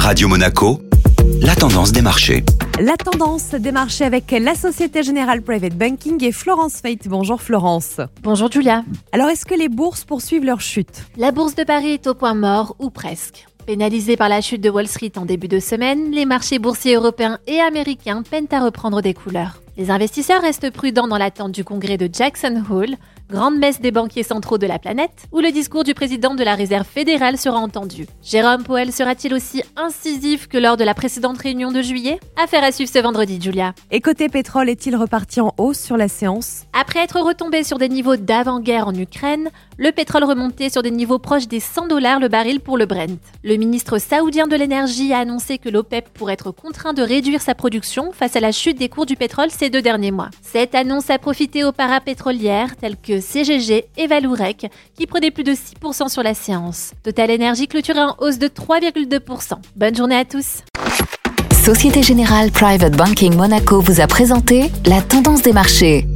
Radio Monaco, la tendance des marchés. La tendance des marchés avec la Société Générale Private Banking et Florence Fate. Bonjour Florence. Bonjour Julia. Alors est-ce que les bourses poursuivent leur chute? La bourse de Paris est au point mort ou presque. Pénalisés par la chute de Wall Street en début de semaine, les marchés boursiers européens et américains peinent à reprendre des couleurs. Les investisseurs restent prudents dans l'attente du congrès de Jackson Hole, grande messe des banquiers centraux de la planète, où le discours du président de la Réserve fédérale sera entendu. Jérôme Powell sera-t-il aussi incisif que lors de la précédente réunion de juillet? Affaire à suivre ce vendredi, Julia. Et côté pétrole, est-il reparti en hausse sur la séance? Après être retombé sur des niveaux d'avant-guerre en Ukraine, le pétrole remontait sur des niveaux proches des 100 dollars le baril pour le Brent. Le ministre saoudien de l'énergie a annoncé que l'OPEP pourrait être contraint de réduire sa production face à la chute des cours du pétrole ces deux derniers mois. Cette annonce a profité aux parapétrolières telles que CGG et Valourec, qui prenaient plus de 6% sur la séance. Total Energy clôturait en hausse de 3,2%. Bonne journée à tous. Société Générale Private Banking Monaco vous a présenté la tendance des marchés.